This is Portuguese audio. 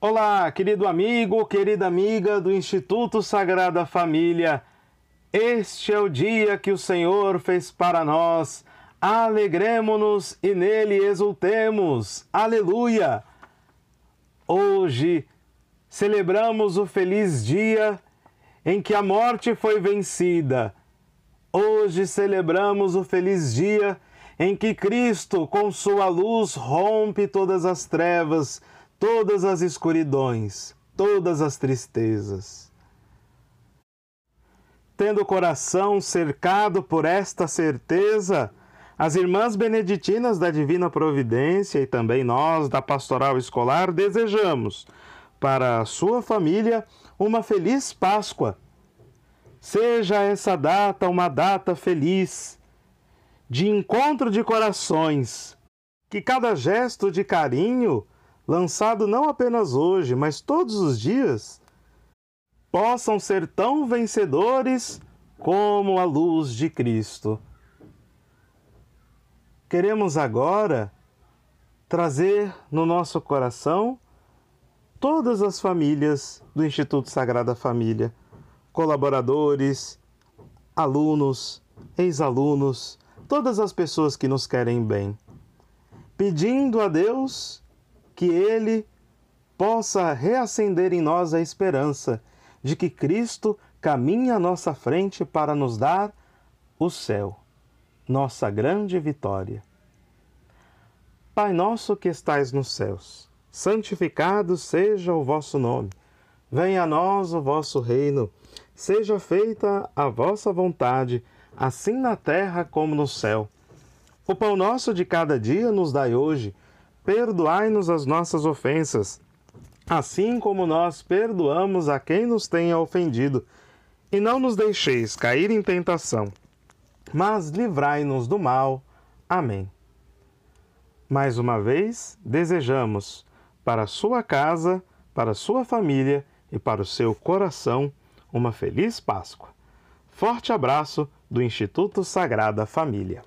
Olá, querido amigo, querida amiga do Instituto Sagrada Família. Este é o dia que o Senhor fez para nós. Alegremos-nos e nele exultemos. Aleluia! Hoje celebramos o feliz dia em que a morte foi vencida. Hoje celebramos o feliz dia em que Cristo, com sua luz, rompe todas as trevas, todas as escuridões, todas as tristezas. Tendo o coração cercado por esta certeza, as irmãs beneditinas da Divina Providência e também nós da Pastoral Escolar desejamos para a sua família uma feliz Páscoa. Seja essa data uma data feliz de encontro de corações, que cada gesto de carinho, lançado não apenas hoje, mas todos os dias, possam ser tão vencedores como a luz de Cristo. Queremos agora trazer no nosso coração todas as famílias do Instituto Sagrada Família, colaboradores, alunos, ex-alunos, todas as pessoas que nos querem bem, pedindo a Deus que Ele possa reacender em nós a esperança de que Cristo caminha à nossa frente para nos dar o céu, nossa grande vitória. Pai nosso que estais nos céus, santificado seja o vosso nome. Venha a nós o vosso reino. Seja feita a vossa vontade assim na terra como no céu. O pão nosso de cada dia nos dai hoje. Perdoai-nos as nossas ofensas, assim como nós perdoamos a quem nos tenha ofendido. E não nos deixeis cair em tentação, mas livrai-nos do mal. Amém. Mais uma vez, desejamos para sua casa, para sua família e para o seu coração uma feliz Páscoa. Forte abraço do Instituto Sagrada Família.